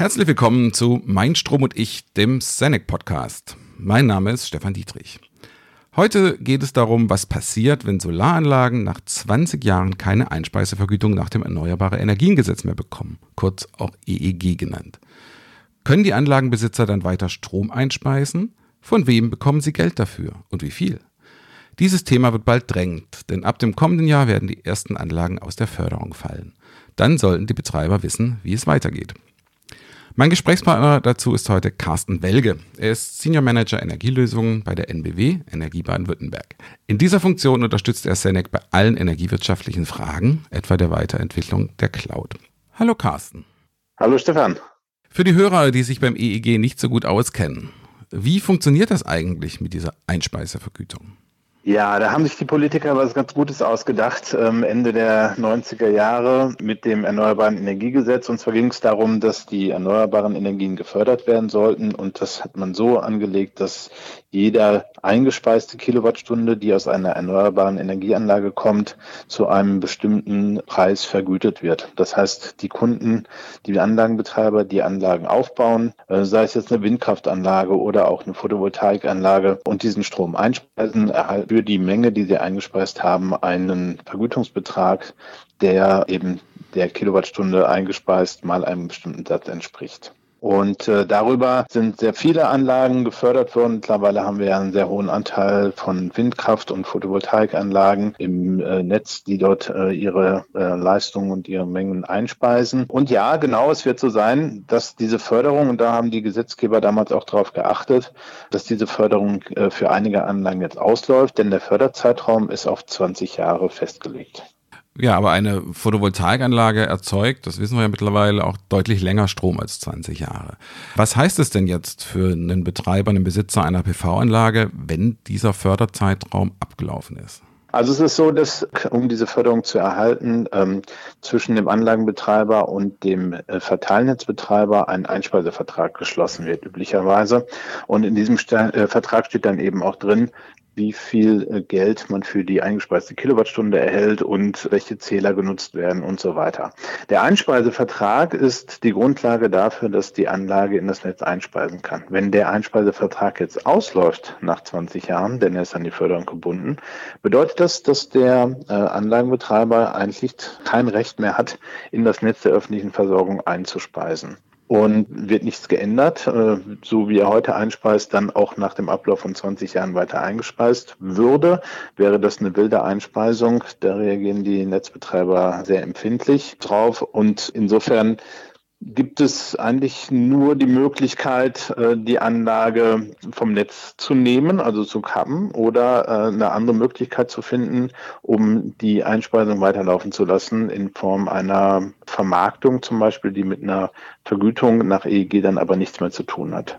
Herzlich willkommen zu Mein Strom und ich, dem Senec Podcast. Mein Name ist Stefan Dietrich. Heute geht es darum, was passiert, wenn Solaranlagen nach 20 Jahren keine Einspeisevergütung nach dem Erneuerbare Energiengesetz mehr bekommen, kurz auch EEG genannt. Können die Anlagenbesitzer dann weiter Strom einspeisen? Von wem bekommen sie Geld dafür und wie viel? Dieses Thema wird bald drängend, denn ab dem kommenden Jahr werden die ersten Anlagen aus der Förderung fallen. Dann sollten die Betreiber wissen, wie es weitergeht. Mein Gesprächspartner dazu ist heute Carsten Welge. Er ist Senior Manager Energielösungen bei der NBW Energie Baden-Württemberg. In dieser Funktion unterstützt er Senec bei allen energiewirtschaftlichen Fragen, etwa der Weiterentwicklung der Cloud. Hallo Carsten. Hallo Stefan. Für die Hörer, die sich beim EEG nicht so gut auskennen, wie funktioniert das eigentlich mit dieser Einspeisevergütung? Ja, da haben sich die Politiker was ganz Gutes ausgedacht, ähm, Ende der 90er Jahre mit dem Erneuerbaren Energiegesetz. Und zwar ging es darum, dass die erneuerbaren Energien gefördert werden sollten. Und das hat man so angelegt, dass jeder eingespeiste Kilowattstunde, die aus einer erneuerbaren Energieanlage kommt, zu einem bestimmten Preis vergütet wird. Das heißt, die Kunden, die Anlagenbetreiber, die Anlagen aufbauen, äh, sei es jetzt eine Windkraftanlage oder auch eine Photovoltaikanlage und diesen Strom einspeisen, erhalten für die Menge, die sie eingespeist haben, einen Vergütungsbetrag, der eben der Kilowattstunde eingespeist mal einem bestimmten Satz entspricht. Und äh, darüber sind sehr viele Anlagen gefördert worden. Mittlerweile haben wir einen sehr hohen Anteil von Windkraft- und Photovoltaikanlagen im äh, Netz, die dort äh, ihre äh, Leistungen und ihre Mengen einspeisen. Und ja, genau, es wird so sein, dass diese Förderung, und da haben die Gesetzgeber damals auch darauf geachtet, dass diese Förderung äh, für einige Anlagen jetzt ausläuft, denn der Förderzeitraum ist auf 20 Jahre festgelegt. Ja, aber eine Photovoltaikanlage erzeugt, das wissen wir ja mittlerweile, auch deutlich länger Strom als 20 Jahre. Was heißt es denn jetzt für einen Betreiber, einen Besitzer einer PV-Anlage, wenn dieser Förderzeitraum abgelaufen ist? Also es ist so, dass um diese Förderung zu erhalten, ähm, zwischen dem Anlagenbetreiber und dem äh, Verteilnetzbetreiber ein Einspeisevertrag geschlossen wird, üblicherweise. Und in diesem St äh, Vertrag steht dann eben auch drin, wie viel äh, Geld man für die eingespeiste Kilowattstunde erhält und welche Zähler genutzt werden und so weiter. Der Einspeisevertrag ist die Grundlage dafür, dass die Anlage in das Netz einspeisen kann. Wenn der Einspeisevertrag jetzt ausläuft nach 20 Jahren, denn er ist an die Förderung gebunden, bedeutet das, dass der äh, Anlagenbetreiber eigentlich kein Recht mehr hat, in das Netz der öffentlichen Versorgung einzuspeisen und wird nichts geändert. Äh, so wie er heute einspeist, dann auch nach dem Ablauf von 20 Jahren weiter eingespeist würde, wäre das eine wilde Einspeisung. Da reagieren die Netzbetreiber sehr empfindlich drauf und insofern gibt es eigentlich nur die Möglichkeit, äh, die Anlage vom Netz zu nehmen, also zu kappen, oder äh, eine andere Möglichkeit zu finden, um die Einspeisung weiterlaufen zu lassen in Form einer Vermarktung zum Beispiel, die mit einer Vergütung nach EEG dann aber nichts mehr zu tun hat.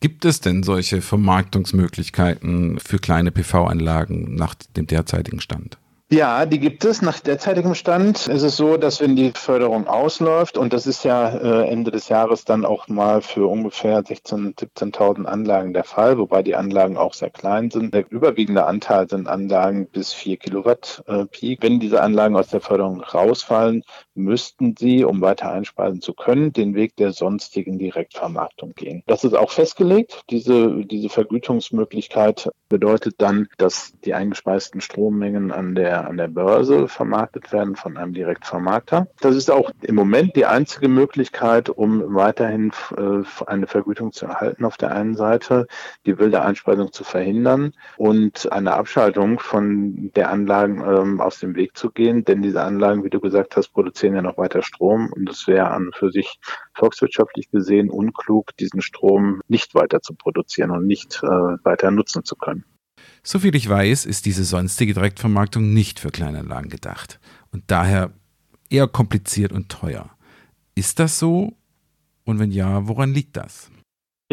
Gibt es denn solche Vermarktungsmöglichkeiten für kleine PV-Anlagen nach dem derzeitigen Stand? Ja, die gibt es. Nach derzeitigem Stand ist es so, dass wenn die Förderung ausläuft, und das ist ja äh, Ende des Jahres dann auch mal für ungefähr 16.000, 17.000 Anlagen der Fall, wobei die Anlagen auch sehr klein sind. Der überwiegende Anteil sind Anlagen bis 4 Kilowatt äh, Peak. Wenn diese Anlagen aus der Förderung rausfallen, müssten sie, um weiter einspeisen zu können, den Weg der sonstigen Direktvermarktung gehen. Das ist auch festgelegt. Diese, diese Vergütungsmöglichkeit bedeutet dann, dass die eingespeisten Strommengen an der an der Börse vermarktet werden von einem Direktvermarkter. Das ist auch im Moment die einzige Möglichkeit, um weiterhin äh, eine Vergütung zu erhalten auf der einen Seite, die wilde Einspeisung zu verhindern und eine Abschaltung von der Anlagen ähm, aus dem Weg zu gehen. Denn diese Anlagen, wie du gesagt hast, produzieren ja noch weiter Strom und es wäre an für sich volkswirtschaftlich gesehen unklug, diesen Strom nicht weiter zu produzieren und nicht äh, weiter nutzen zu können. Soviel ich weiß, ist diese sonstige Direktvermarktung nicht für Kleinanlagen gedacht und daher eher kompliziert und teuer. Ist das so? Und wenn ja, woran liegt das?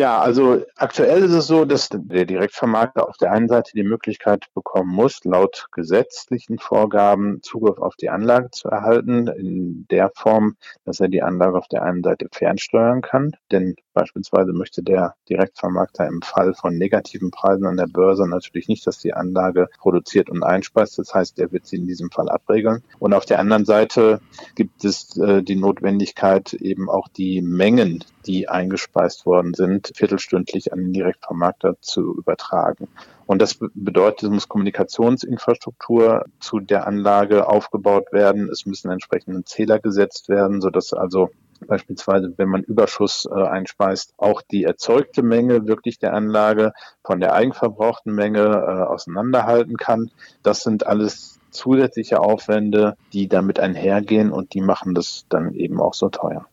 Ja, also aktuell ist es so, dass der Direktvermarkter auf der einen Seite die Möglichkeit bekommen muss, laut gesetzlichen Vorgaben Zugriff auf die Anlage zu erhalten, in der Form, dass er die Anlage auf der einen Seite fernsteuern kann. Denn Beispielsweise möchte der Direktvermarkter im Fall von negativen Preisen an der Börse natürlich nicht, dass die Anlage produziert und einspeist. Das heißt, er wird sie in diesem Fall abregeln. Und auf der anderen Seite gibt es äh, die Notwendigkeit, eben auch die Mengen, die eingespeist worden sind, viertelstündlich an den Direktvermarkter zu übertragen. Und das bedeutet, es muss Kommunikationsinfrastruktur zu der Anlage aufgebaut werden. Es müssen entsprechende Zähler gesetzt werden, sodass also beispielsweise, wenn man Überschuss äh, einspeist, auch die erzeugte Menge wirklich der Anlage von der eigenverbrauchten Menge äh, auseinanderhalten kann. Das sind alles zusätzliche Aufwände, die damit einhergehen und die machen das dann eben auch so teuer.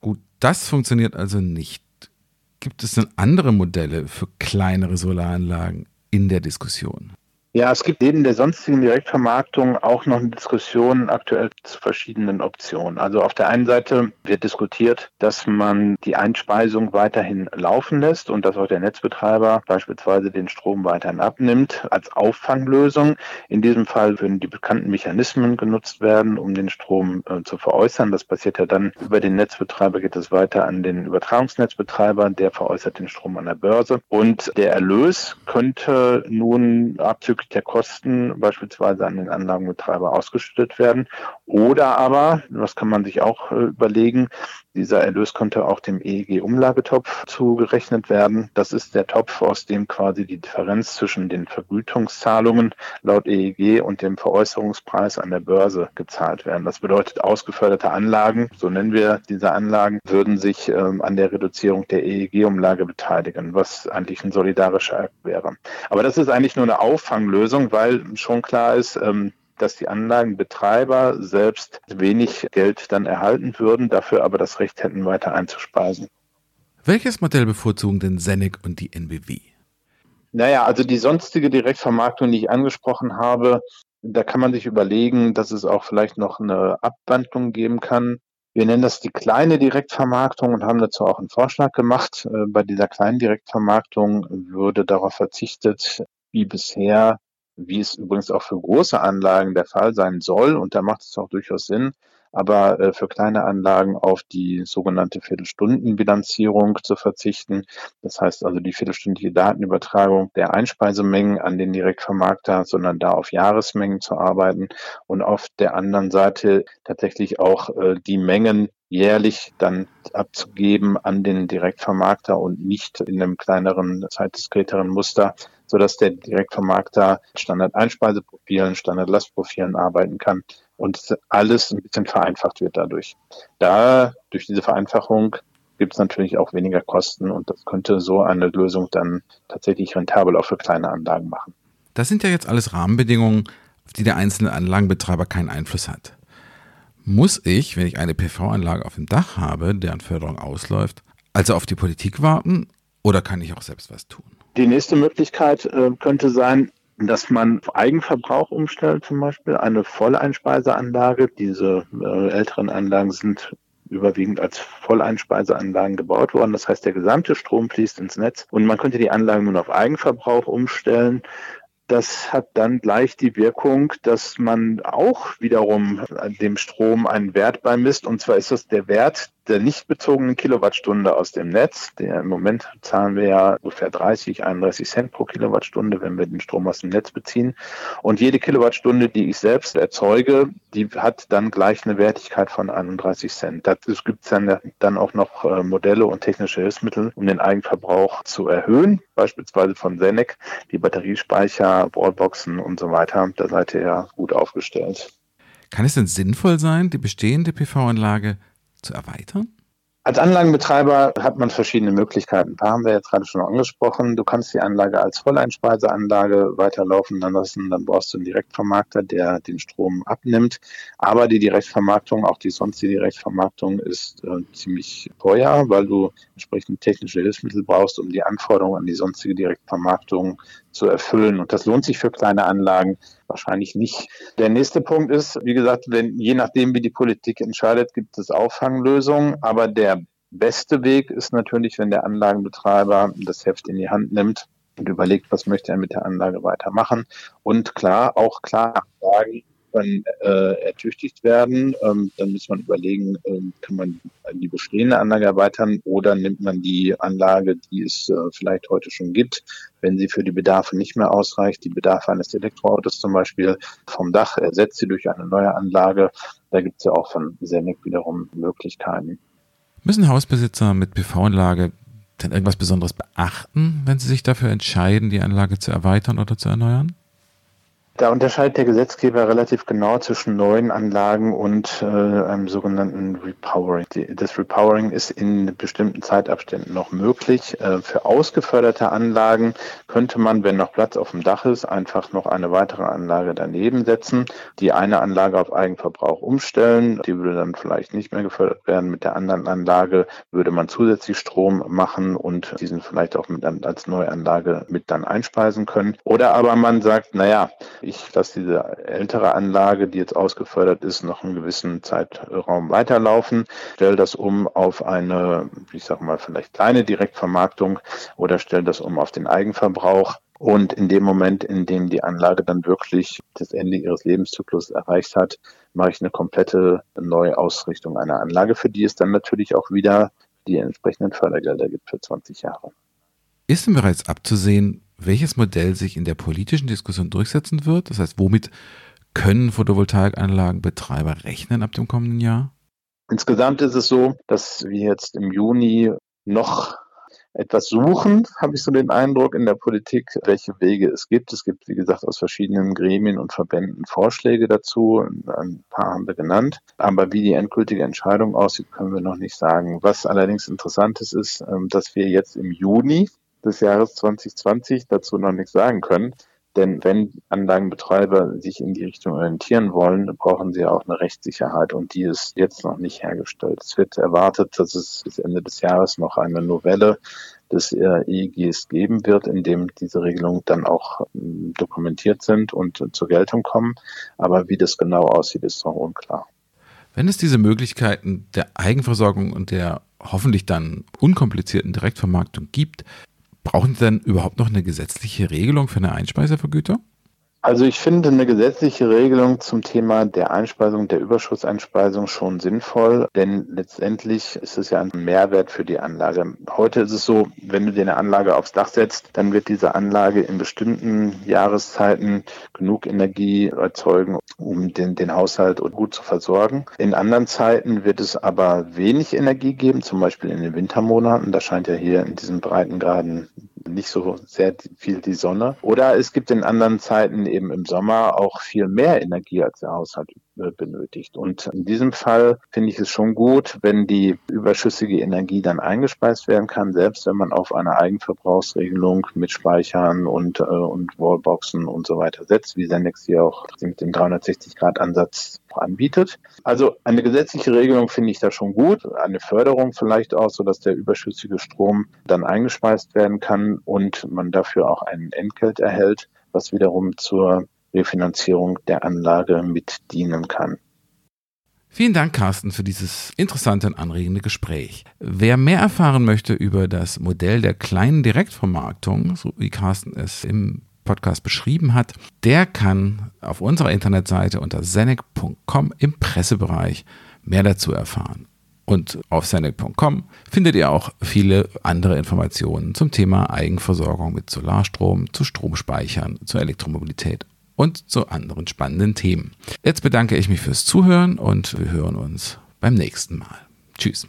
Gut, das funktioniert also nicht. Gibt es denn andere Modelle für kleinere Solaranlagen? in der Diskussion. Ja, es gibt neben der sonstigen Direktvermarktung auch noch eine Diskussion aktuell zu verschiedenen Optionen. Also auf der einen Seite wird diskutiert, dass man die Einspeisung weiterhin laufen lässt und dass auch der Netzbetreiber beispielsweise den Strom weiterhin abnimmt als Auffanglösung. In diesem Fall würden die bekannten Mechanismen genutzt werden, um den Strom äh, zu veräußern. Das passiert ja dann über den Netzbetreiber, geht es weiter an den Übertragungsnetzbetreiber, der veräußert den Strom an der Börse. Und der Erlös könnte nun abzüglich der Kosten beispielsweise an den Anlagenbetreiber ausgeschüttet werden. Oder aber, was kann man sich auch äh, überlegen, dieser Erlös könnte auch dem EEG-Umlagetopf zugerechnet werden. Das ist der Topf, aus dem quasi die Differenz zwischen den Vergütungszahlungen laut EEG und dem Veräußerungspreis an der Börse gezahlt werden. Das bedeutet, ausgeförderte Anlagen, so nennen wir diese Anlagen, würden sich ähm, an der Reduzierung der EEG-Umlage beteiligen, was eigentlich ein solidarischer Akt wäre. Aber das ist eigentlich nur eine Auffanglösung, weil schon klar ist, ähm, dass die Anlagenbetreiber selbst wenig Geld dann erhalten würden, dafür aber das Recht hätten, weiter einzuspeisen. Welches Modell bevorzugen denn Senec und die NBW? Naja, also die sonstige Direktvermarktung, die ich angesprochen habe, da kann man sich überlegen, dass es auch vielleicht noch eine Abwandlung geben kann. Wir nennen das die kleine Direktvermarktung und haben dazu auch einen Vorschlag gemacht. Äh, bei dieser kleinen Direktvermarktung würde darauf verzichtet, wie bisher wie es übrigens auch für große Anlagen der Fall sein soll. Und da macht es auch durchaus Sinn, aber äh, für kleine Anlagen auf die sogenannte Viertelstundenbilanzierung zu verzichten. Das heißt also die viertelstündliche Datenübertragung der Einspeisemengen an den Direktvermarkter, sondern da auf Jahresmengen zu arbeiten und auf der anderen Seite tatsächlich auch äh, die Mengen jährlich dann abzugeben an den Direktvermarkter und nicht in einem kleineren, zeitdiskreteren Muster, sodass der Direktvermarkter Standard-Einspeiseprofilen, Standard-Lastprofilen arbeiten kann und alles ein bisschen vereinfacht wird dadurch. Da, durch diese Vereinfachung gibt es natürlich auch weniger Kosten und das könnte so eine Lösung dann tatsächlich rentabel auch für kleine Anlagen machen. Das sind ja jetzt alles Rahmenbedingungen, auf die der einzelne Anlagenbetreiber keinen Einfluss hat. Muss ich, wenn ich eine PV-Anlage auf dem Dach habe, deren Förderung ausläuft, also auf die Politik warten oder kann ich auch selbst was tun? Die nächste Möglichkeit äh, könnte sein, dass man Eigenverbrauch umstellt, zum Beispiel eine Volleinspeiseanlage. Diese äh, älteren Anlagen sind überwiegend als Volleinspeiseanlagen gebaut worden. Das heißt, der gesamte Strom fließt ins Netz und man könnte die Anlagen nun auf Eigenverbrauch umstellen. Das hat dann gleich die Wirkung, dass man auch wiederum dem Strom einen Wert beimisst. Und zwar ist das der Wert der nicht bezogenen Kilowattstunde aus dem Netz. Der, Im Moment zahlen wir ja ungefähr 30, 31 Cent pro Kilowattstunde, wenn wir den Strom aus dem Netz beziehen. Und jede Kilowattstunde, die ich selbst erzeuge, die hat dann gleich eine Wertigkeit von 31 Cent. Dazu gibt es dann, dann auch noch äh, Modelle und technische Hilfsmittel, um den Eigenverbrauch zu erhöhen, beispielsweise von Senec, die Batteriespeicher, Wallboxen und so weiter. Da seid ihr ja gut aufgestellt. Kann es denn sinnvoll sein, die bestehende PV-Anlage zu erweitern? Als Anlagenbetreiber hat man verschiedene Möglichkeiten. Ein paar haben wir jetzt gerade schon angesprochen. Du kannst die Anlage als Volleinspeiseanlage weiterlaufen lassen. Dann brauchst du einen Direktvermarkter, der den Strom abnimmt. Aber die Direktvermarktung, auch die sonstige Direktvermarktung, ist äh, ziemlich teuer, weil du entsprechend technische Hilfsmittel brauchst, um die Anforderungen an die sonstige Direktvermarktung zu erfüllen. Und das lohnt sich für kleine Anlagen wahrscheinlich nicht. Der nächste Punkt ist, wie gesagt, wenn, je nachdem, wie die Politik entscheidet, gibt es Auffanglösungen. Aber der beste Weg ist natürlich, wenn der Anlagenbetreiber das Heft in die Hand nimmt und überlegt, was möchte er mit der Anlage weitermachen. Und klar, auch klar sagen, irgendwann äh, ertüchtigt werden. Ähm, dann muss man überlegen, äh, kann man die bestehende Anlage erweitern oder nimmt man die Anlage, die es äh, vielleicht heute schon gibt, wenn sie für die Bedarfe nicht mehr ausreicht, die Bedarfe eines Elektroautos zum Beispiel vom Dach, ersetzt sie durch eine neue Anlage. Da gibt es ja auch von Senec wiederum Möglichkeiten. Müssen Hausbesitzer mit PV-Anlage denn irgendwas Besonderes beachten, wenn sie sich dafür entscheiden, die Anlage zu erweitern oder zu erneuern? Da unterscheidet der Gesetzgeber relativ genau zwischen neuen Anlagen und äh, einem sogenannten Repowering. Das Repowering ist in bestimmten Zeitabständen noch möglich. Äh, für ausgeförderte Anlagen könnte man, wenn noch Platz auf dem Dach ist, einfach noch eine weitere Anlage daneben setzen, die eine Anlage auf Eigenverbrauch umstellen. Die würde dann vielleicht nicht mehr gefördert werden. Mit der anderen Anlage würde man zusätzlich Strom machen und diesen vielleicht auch mit, als Neuanlage mit dann einspeisen können. Oder aber man sagt, naja, ich lasse diese ältere Anlage, die jetzt ausgefördert ist, noch einen gewissen Zeitraum weiterlaufen, stelle das um auf eine, ich sag mal, vielleicht kleine Direktvermarktung oder stelle das um auf den Eigenverbrauch. Und in dem Moment, in dem die Anlage dann wirklich das Ende ihres Lebenszyklus erreicht hat, mache ich eine komplette Neuausrichtung einer Anlage, für die es dann natürlich auch wieder die entsprechenden Fördergelder gibt für 20 Jahre. Ist denn bereits abzusehen, welches Modell sich in der politischen Diskussion durchsetzen wird? Das heißt, womit können Photovoltaikanlagenbetreiber rechnen ab dem kommenden Jahr? Insgesamt ist es so, dass wir jetzt im Juni noch etwas suchen, habe ich so den Eindruck in der Politik, welche Wege es gibt. Es gibt, wie gesagt, aus verschiedenen Gremien und Verbänden Vorschläge dazu. Ein paar haben wir genannt. Aber wie die endgültige Entscheidung aussieht, können wir noch nicht sagen. Was allerdings interessant ist, ist, ähm, dass wir jetzt im Juni des Jahres 2020 dazu noch nichts sagen können. Denn wenn Anlagenbetreiber sich in die Richtung orientieren wollen, brauchen sie auch eine Rechtssicherheit und die ist jetzt noch nicht hergestellt. Es wird erwartet, dass es bis Ende des Jahres noch eine Novelle des EEGs geben wird, in dem diese Regelungen dann auch ähm, dokumentiert sind und zur Geltung kommen. Aber wie das genau aussieht, ist noch unklar. Wenn es diese Möglichkeiten der Eigenversorgung und der hoffentlich dann unkomplizierten Direktvermarktung gibt, Brauchen Sie denn überhaupt noch eine gesetzliche Regelung für eine Einspeisevergütung? Also ich finde eine gesetzliche Regelung zum Thema der Einspeisung, der Überschusseinspeisung schon sinnvoll, denn letztendlich ist es ja ein Mehrwert für die Anlage. Heute ist es so, wenn du dir eine Anlage aufs Dach setzt, dann wird diese Anlage in bestimmten Jahreszeiten genug Energie erzeugen, um den, den Haushalt gut zu versorgen. In anderen Zeiten wird es aber wenig Energie geben, zum Beispiel in den Wintermonaten. Da scheint ja hier in diesen Breitengraden nicht so sehr viel die Sonne. Oder es gibt in anderen Zeiten eben im Sommer auch viel mehr Energie, als der Haushalt benötigt. Und in diesem Fall finde ich es schon gut, wenn die überschüssige Energie dann eingespeist werden kann, selbst wenn man auf eine Eigenverbrauchsregelung mit Speichern und, äh, und Wallboxen und so weiter setzt, wie Sendex hier auch mit dem 360-Grad-Ansatz anbietet. Also eine gesetzliche Regelung finde ich da schon gut, eine Förderung vielleicht auch, sodass der überschüssige Strom dann eingespeist werden kann und man dafür auch ein Entgelt erhält, was wiederum zur Refinanzierung der Anlage mit dienen kann. Vielen Dank, Carsten, für dieses interessante und anregende Gespräch. Wer mehr erfahren möchte über das Modell der kleinen Direktvermarktung, so wie Carsten es im Podcast beschrieben hat, der kann auf unserer Internetseite unter senec.com im Pressebereich mehr dazu erfahren. Und auf senec.com findet ihr auch viele andere Informationen zum Thema Eigenversorgung mit Solarstrom, zu Stromspeichern, zur Elektromobilität und zu anderen spannenden Themen. Jetzt bedanke ich mich fürs Zuhören und wir hören uns beim nächsten Mal. Tschüss.